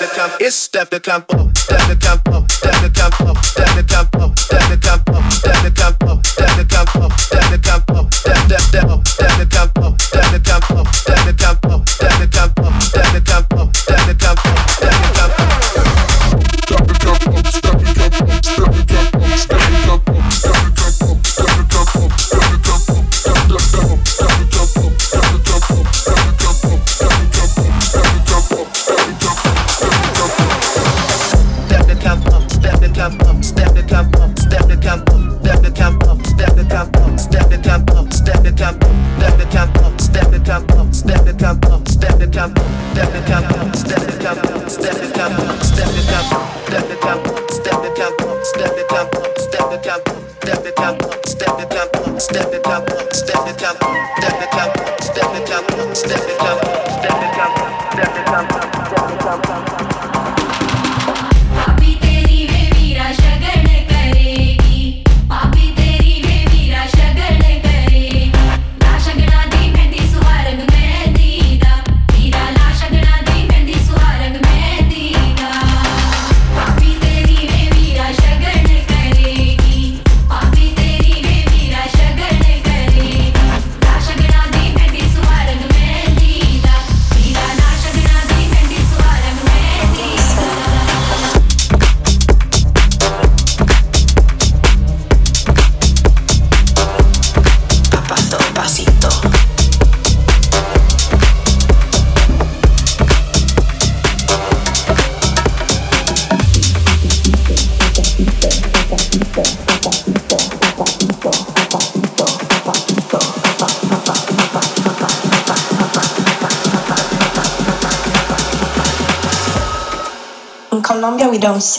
the tempo, it's step the tempo, step the tempo, step the tempo, step the tempo, step the tempo, step the tempo, step the tempo, step the tempo, step step step, step the tempo.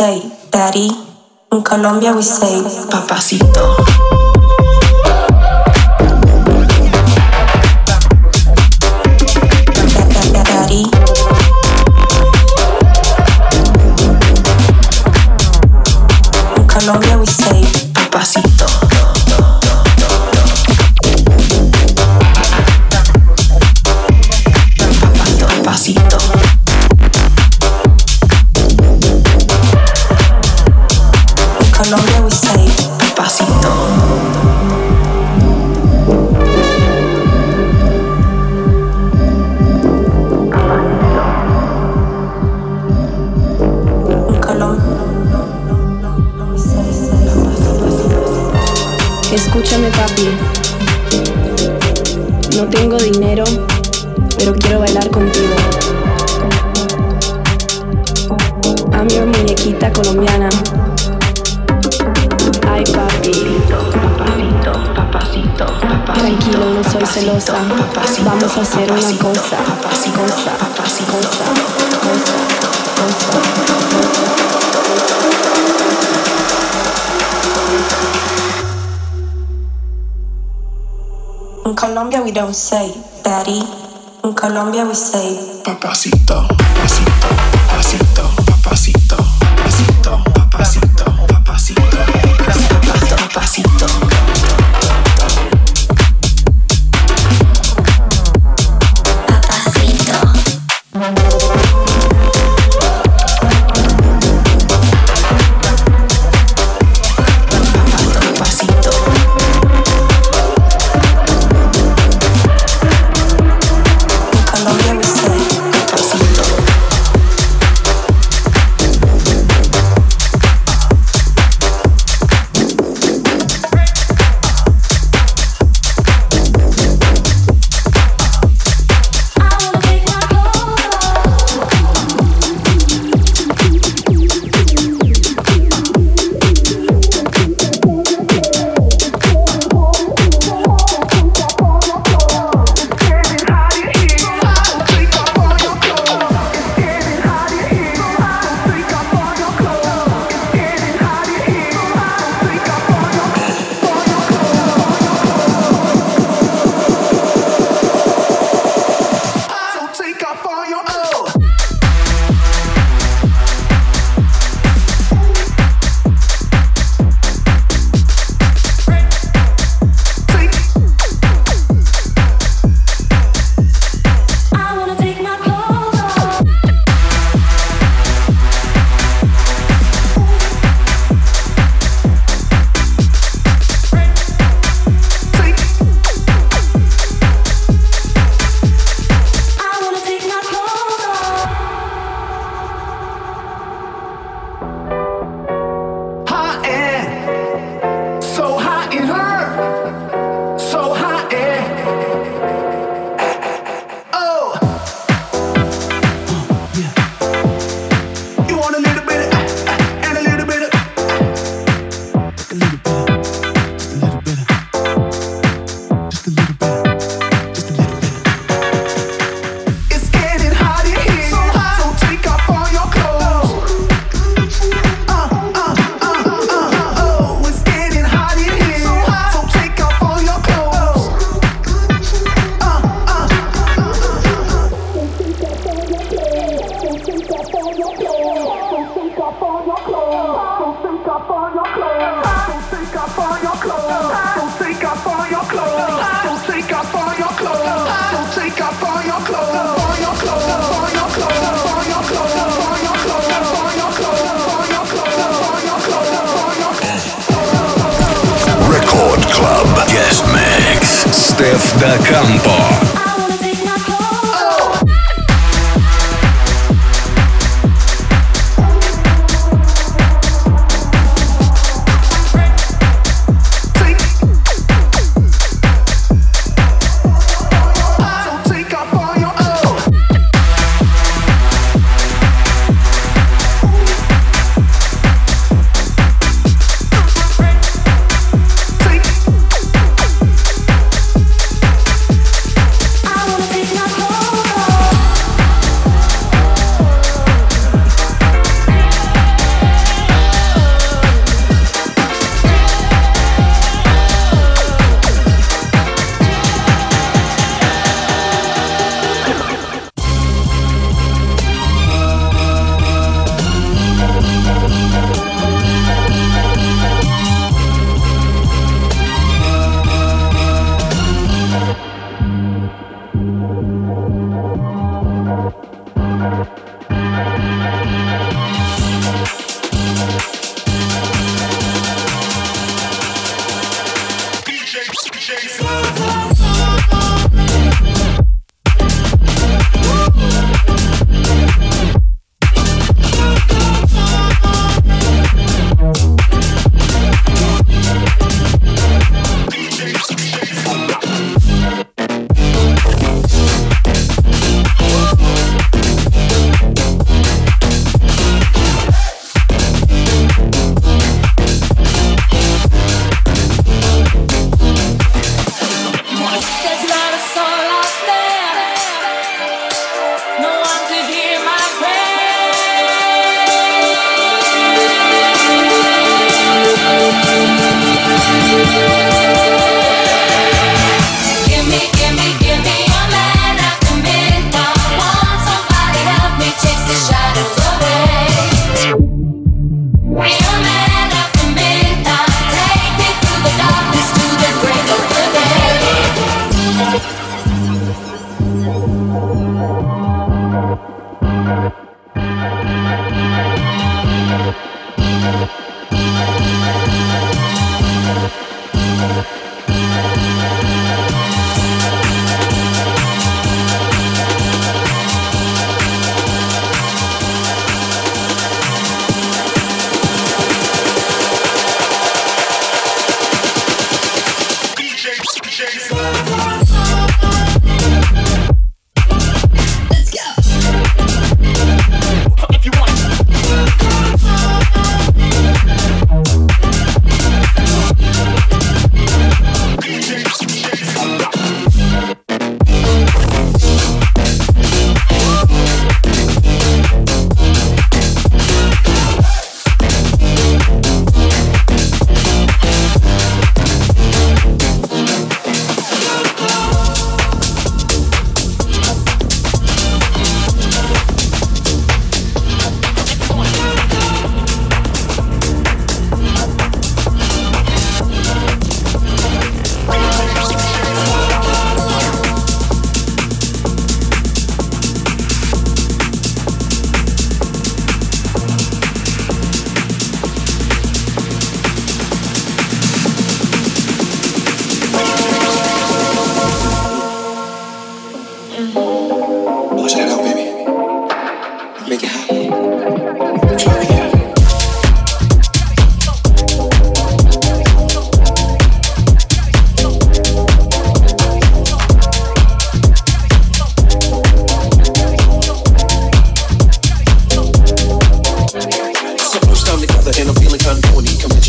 sair. celosa. Vamos a hacer una cosa, cosa, cosa, cosa, In Colombia we don't say daddy. In Colombia we say papacito.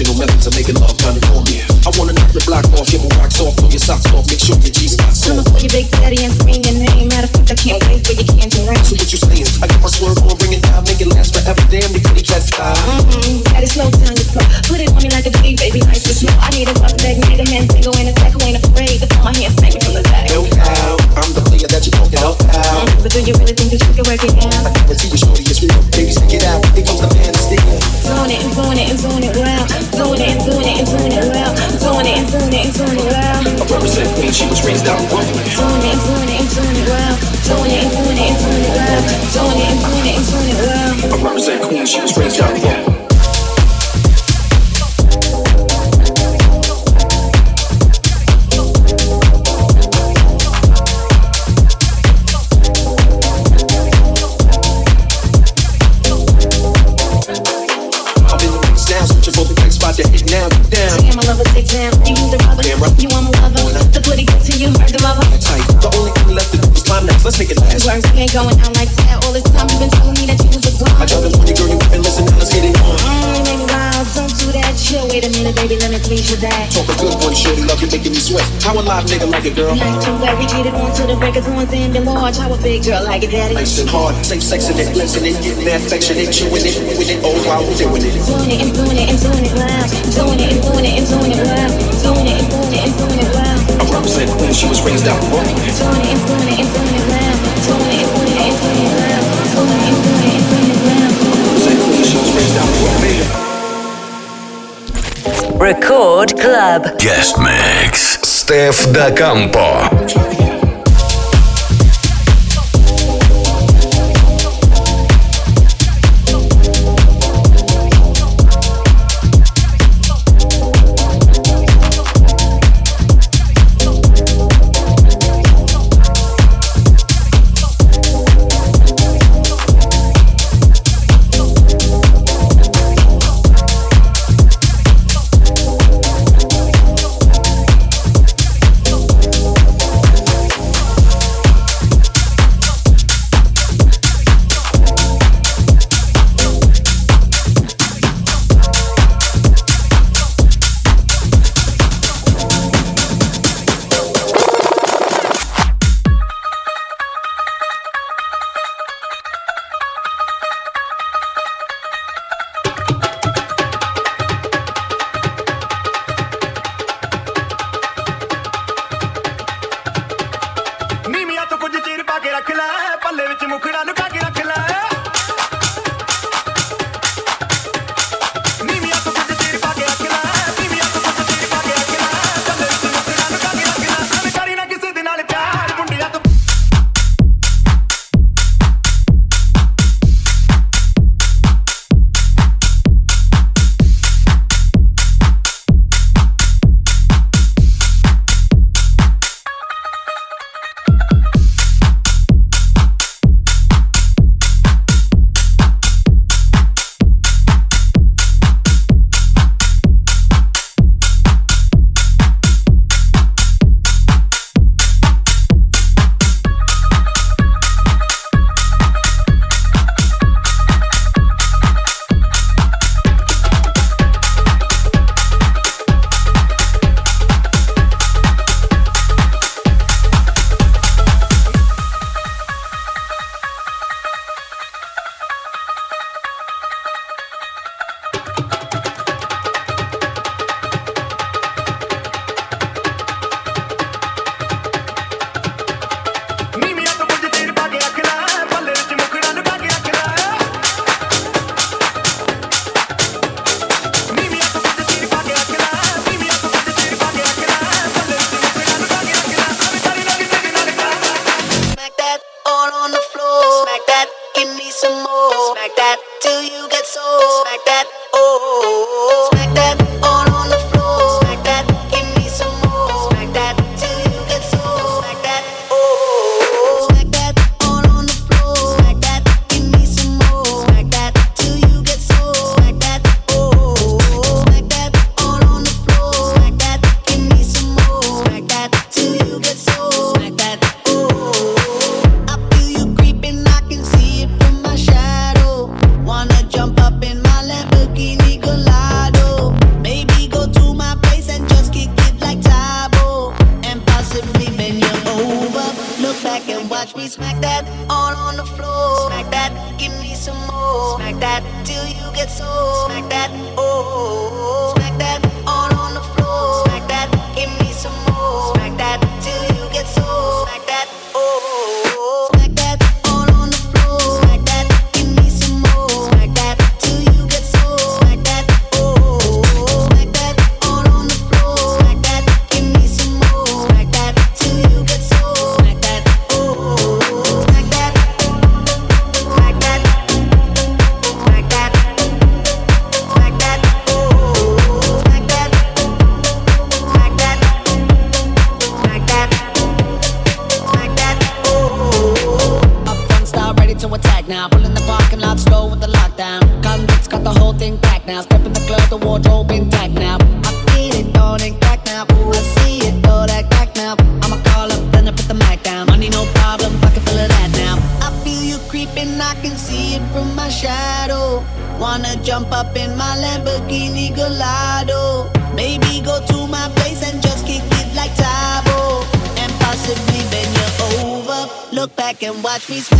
emotional methods of making love kinda. I wanna knock the block off, get my rocks off, pull your socks off, make sure your G's got soft. I'ma your big daddy in How a live nigga like it, girl. Nice to on to the records on end and large. How a big girl like it, daddy. Nice and hard, safe sex in it, blessing it, getting that chewing it, with it, oh. Doing it doing it and doing it and doing it loud. Doing it and doing it and doing it loud. Doing it and doing it and doing it loud. When she was raised out. Record Club Guest Mix. Стеф да Кампо. He's.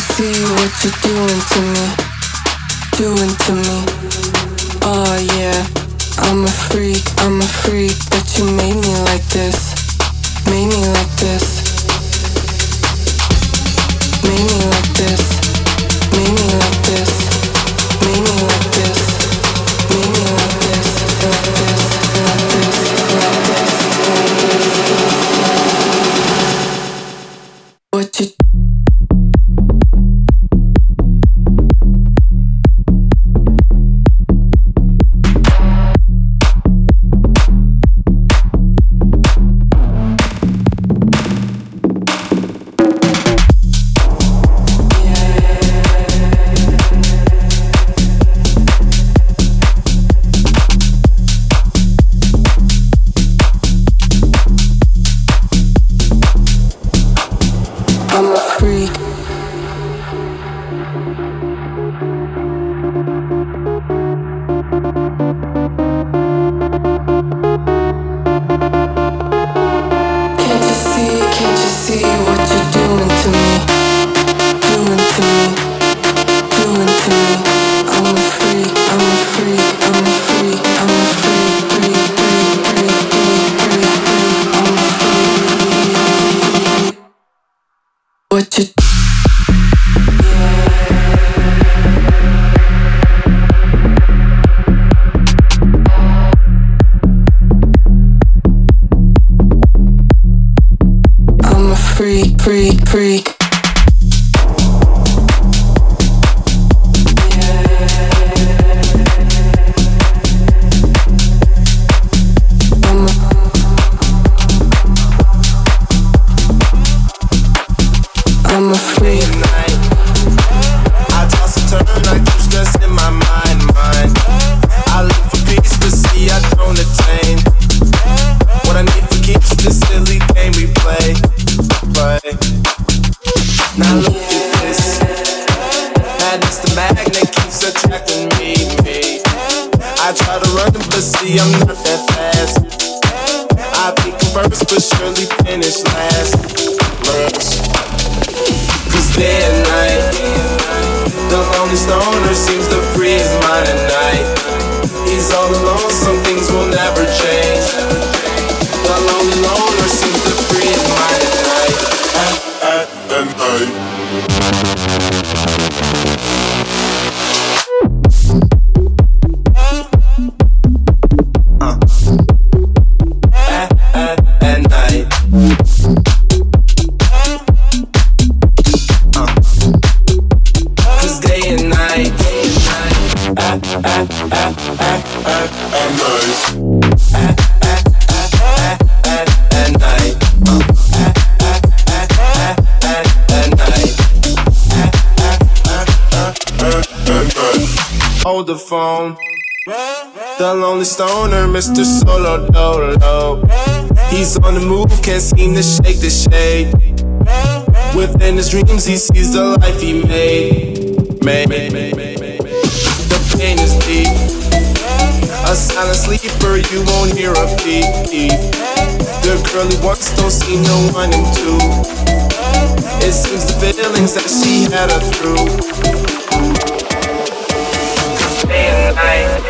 see what you're doing to me, doing to me. Oh yeah, I'm a freak, I'm a freak, but you made me like this, made me like this. freak, freak. stoner, Mr. Solo Dolo. He's on the move, can't seem to shake the shade. Within his dreams, he sees the life he made. Made. The pain is deep. A silent sleeper, you won't hear a beep. The girl he wants don't see no one in two. It seems the feelings that she had are through. Day and night.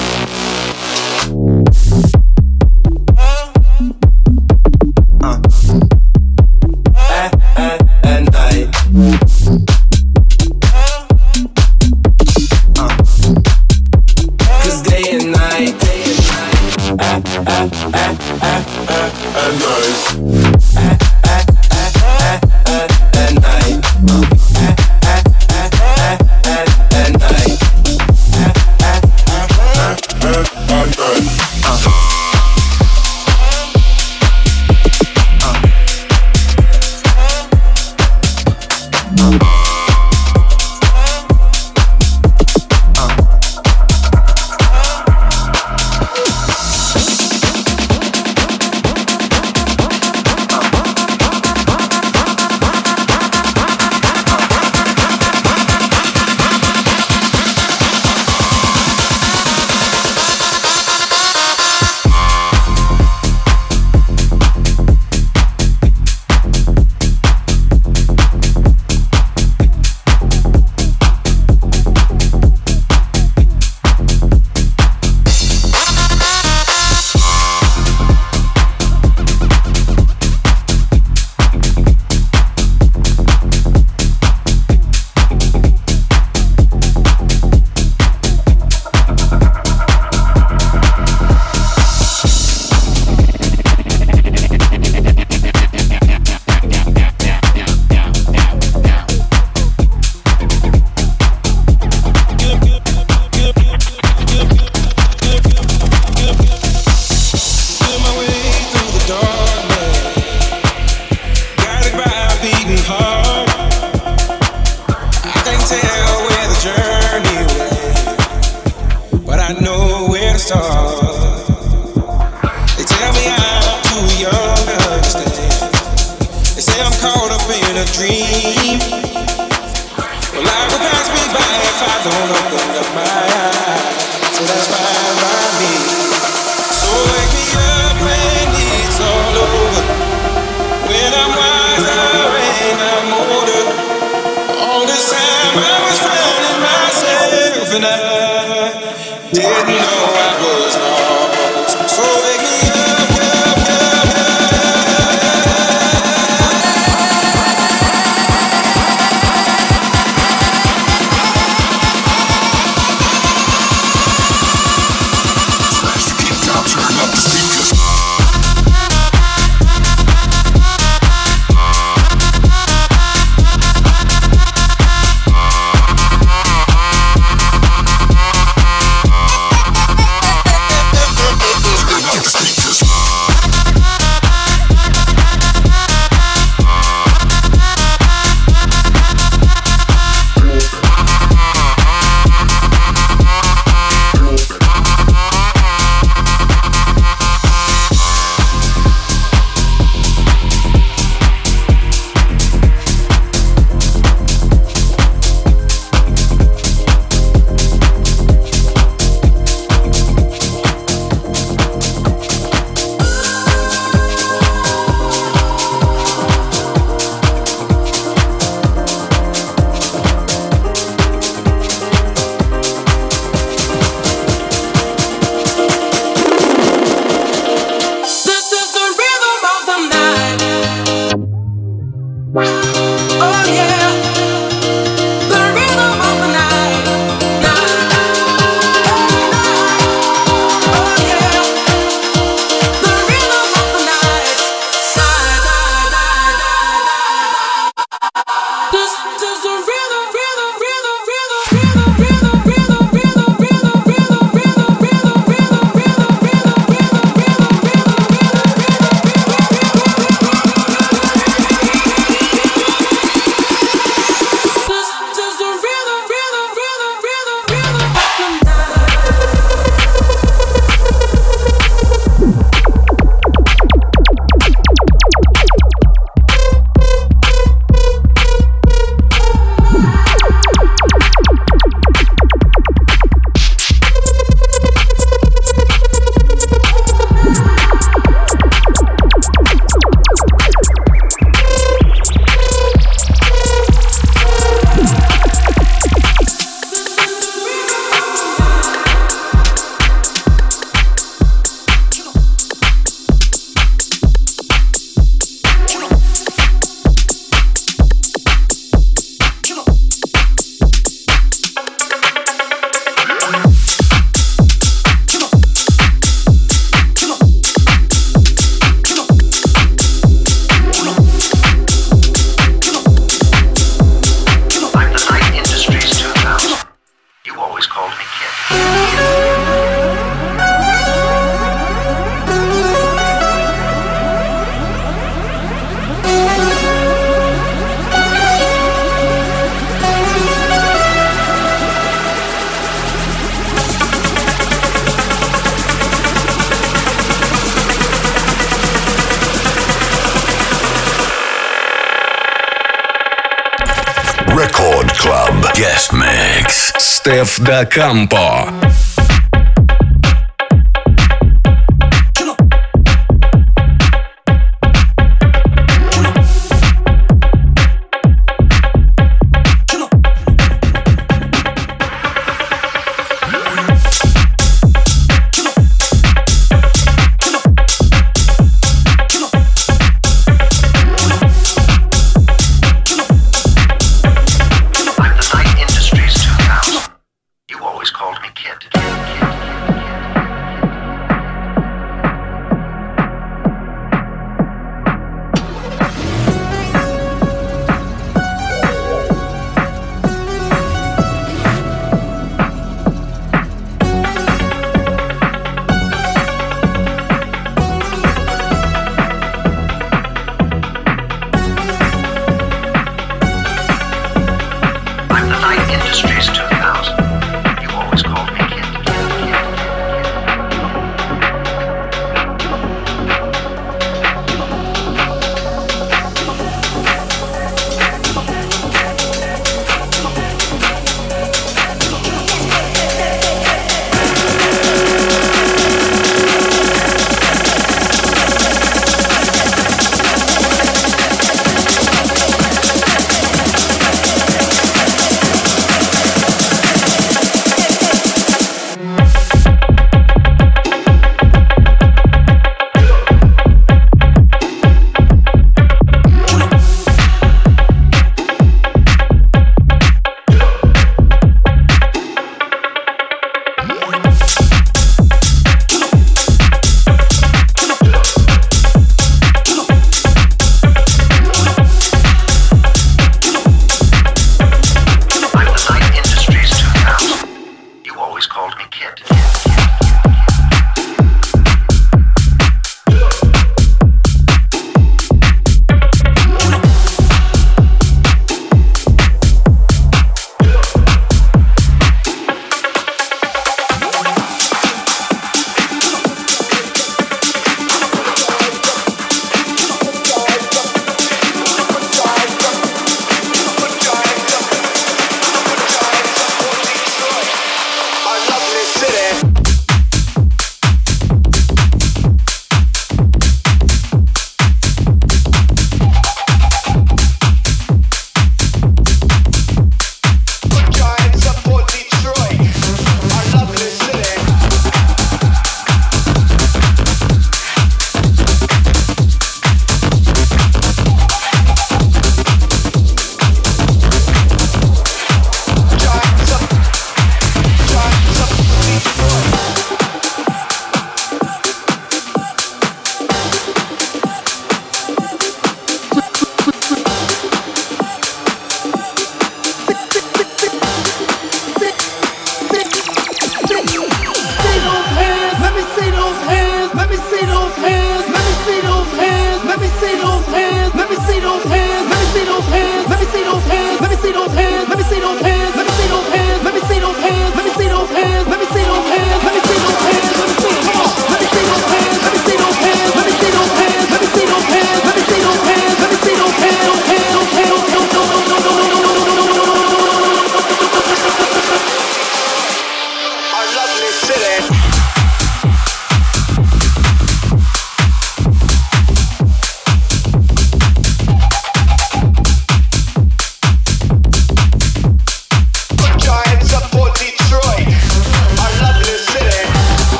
Кампо.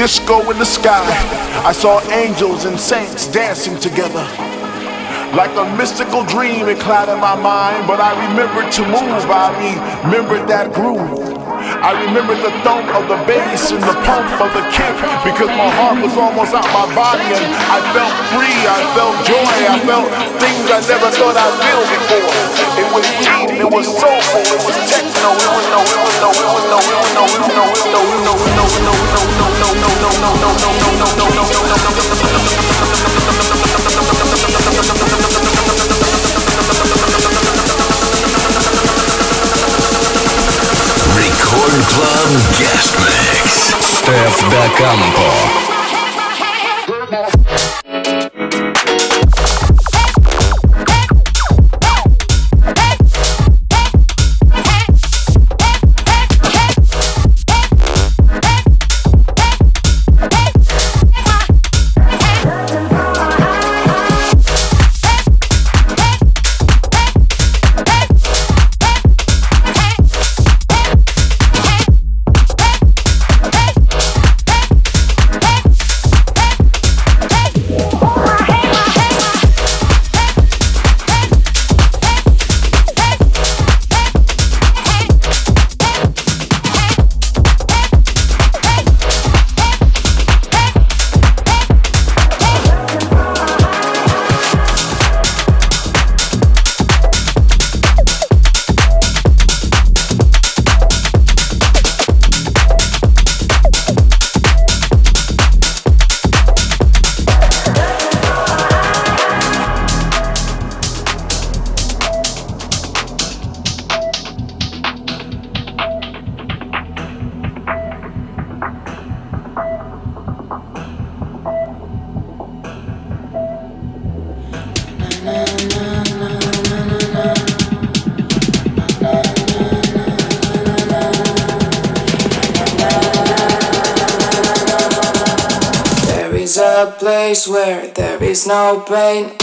Disco in the sky. I saw angels and saints dancing together. Like a mystical dream, it clouded my mind, but I remembered to move. I remembered that groove. I remembered the thump of the bass and the pump of the kick because my heart was almost out my body and I felt free. I felt joy. I felt things I never thought I'd feel before. It was deep. It was soulful. It was techno. It was no. It was no. It was no. It was no. It was no. It was no. It was no. It was no. It was no. It was no. No. No. No. No. No. No. No. No. No. No. No. No. Record Club Guest Mix. Steff da Campo. brain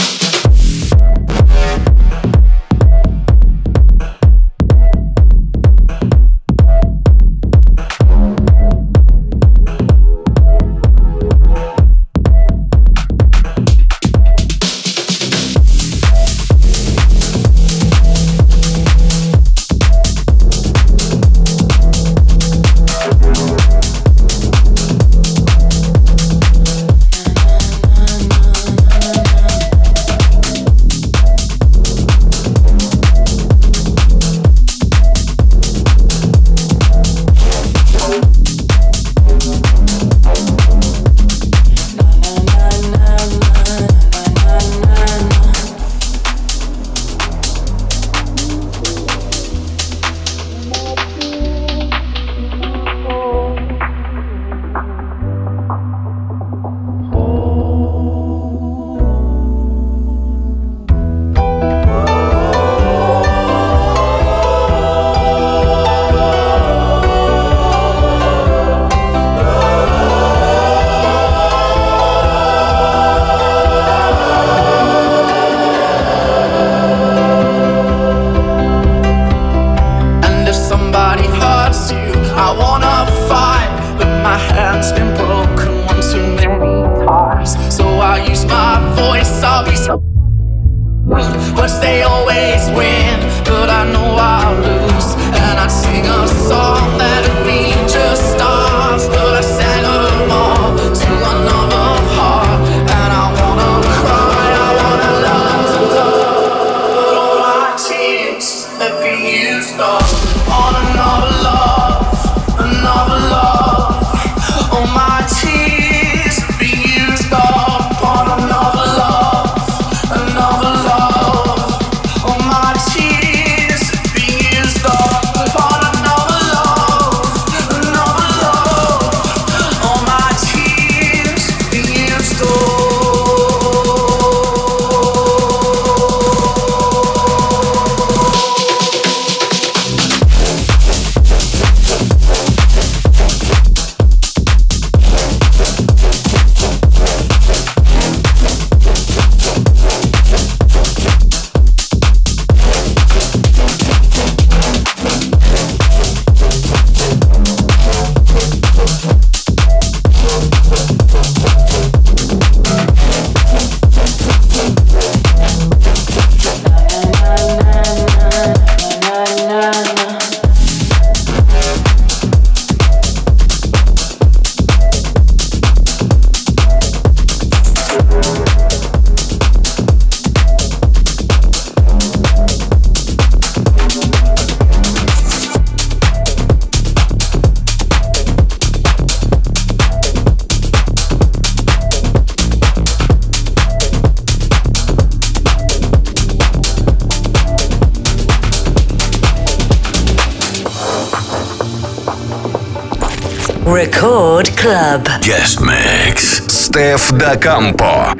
Steph Da.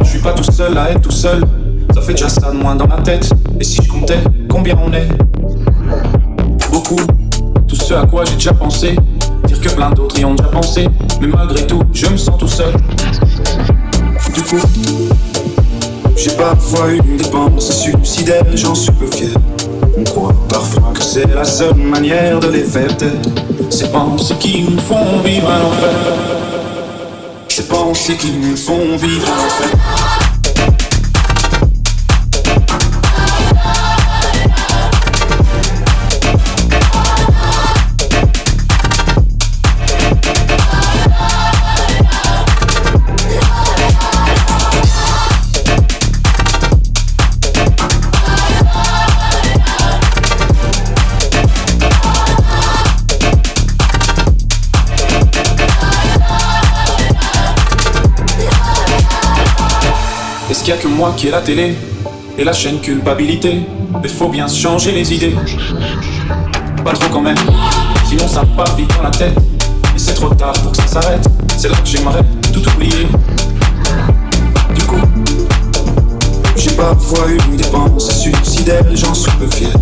Je suis pas tout seul à être tout seul. Ça fait déjà ça de moins dans ma tête. Et si je comptais combien on est? Beaucoup. Tout ce à quoi j'ai déjà pensé. Dire que plein d'autres y ont déjà pensé. Mais malgré tout, je me sens tout seul. Du coup, j'ai parfois eu une dépense suicidaire, j'en suis peu fier. On croit parfois que c'est la seule manière de les faire taire. Ces pensées qui nous font vivre un enfer branchés qui nous font vivre. A que moi qui ai la télé et la chaîne culpabilité Mais faut bien se changer les idées. Pas trop quand même, sinon ça part vite dans la tête. Et c'est trop tard pour que ça s'arrête. C'est là que j'aimerais tout oublier. Du coup, j'ai parfois eu une dépense suicidaire et j'en suis peu fier.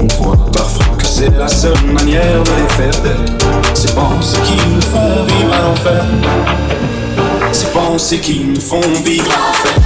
On croit parfois que c'est la seule manière de les faire taire. Ces pensées qui nous font vivre à l'enfer. Ces pensées qui nous font vivre à l'enfer.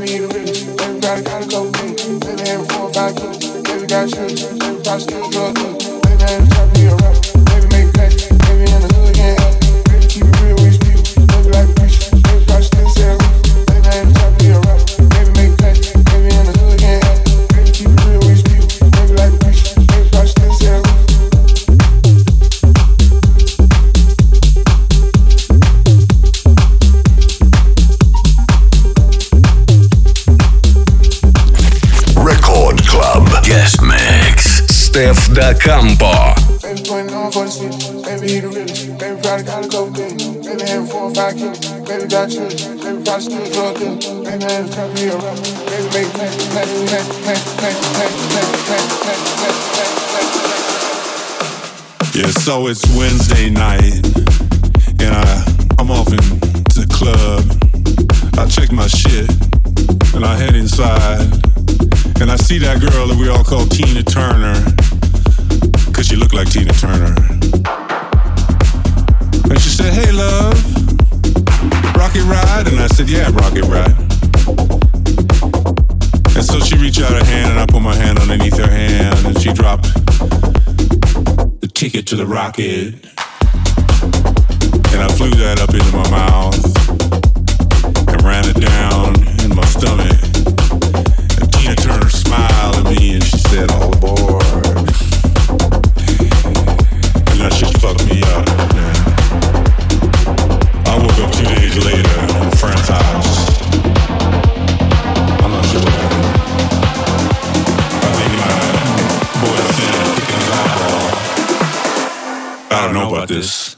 Everybody gotta go, baby, every four or five, baby got shoes, everybody's still. Yeah, so it's Wednesday night, and I I'm off into the club. I check my shit, and I head inside, and I see that girl that we all call Tina Turner, cause she looked like Tina Turner. And she said, "Hey, love, rocket ride," and I said, "Yeah, rocket ride." And so she reached out her hand, and I put my hand underneath her hand, and she dropped the ticket to the rocket. And I flew that up into my mouth and ran it down in my stomach. I don't know about this.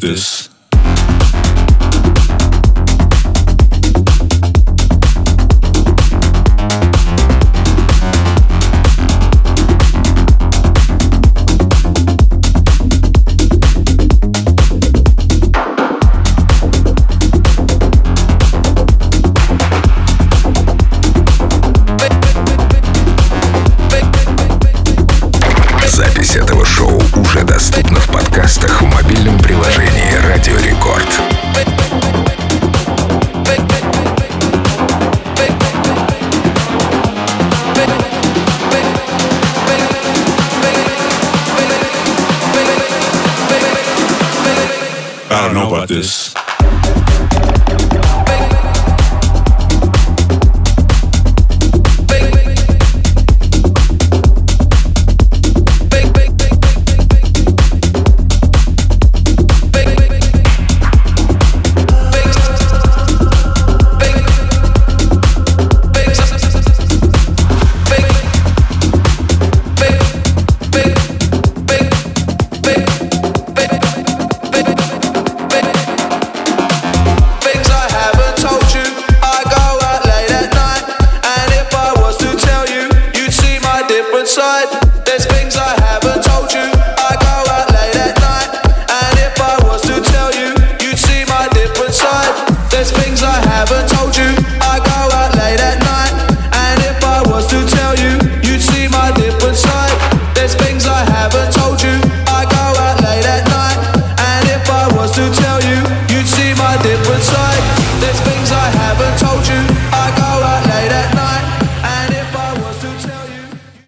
I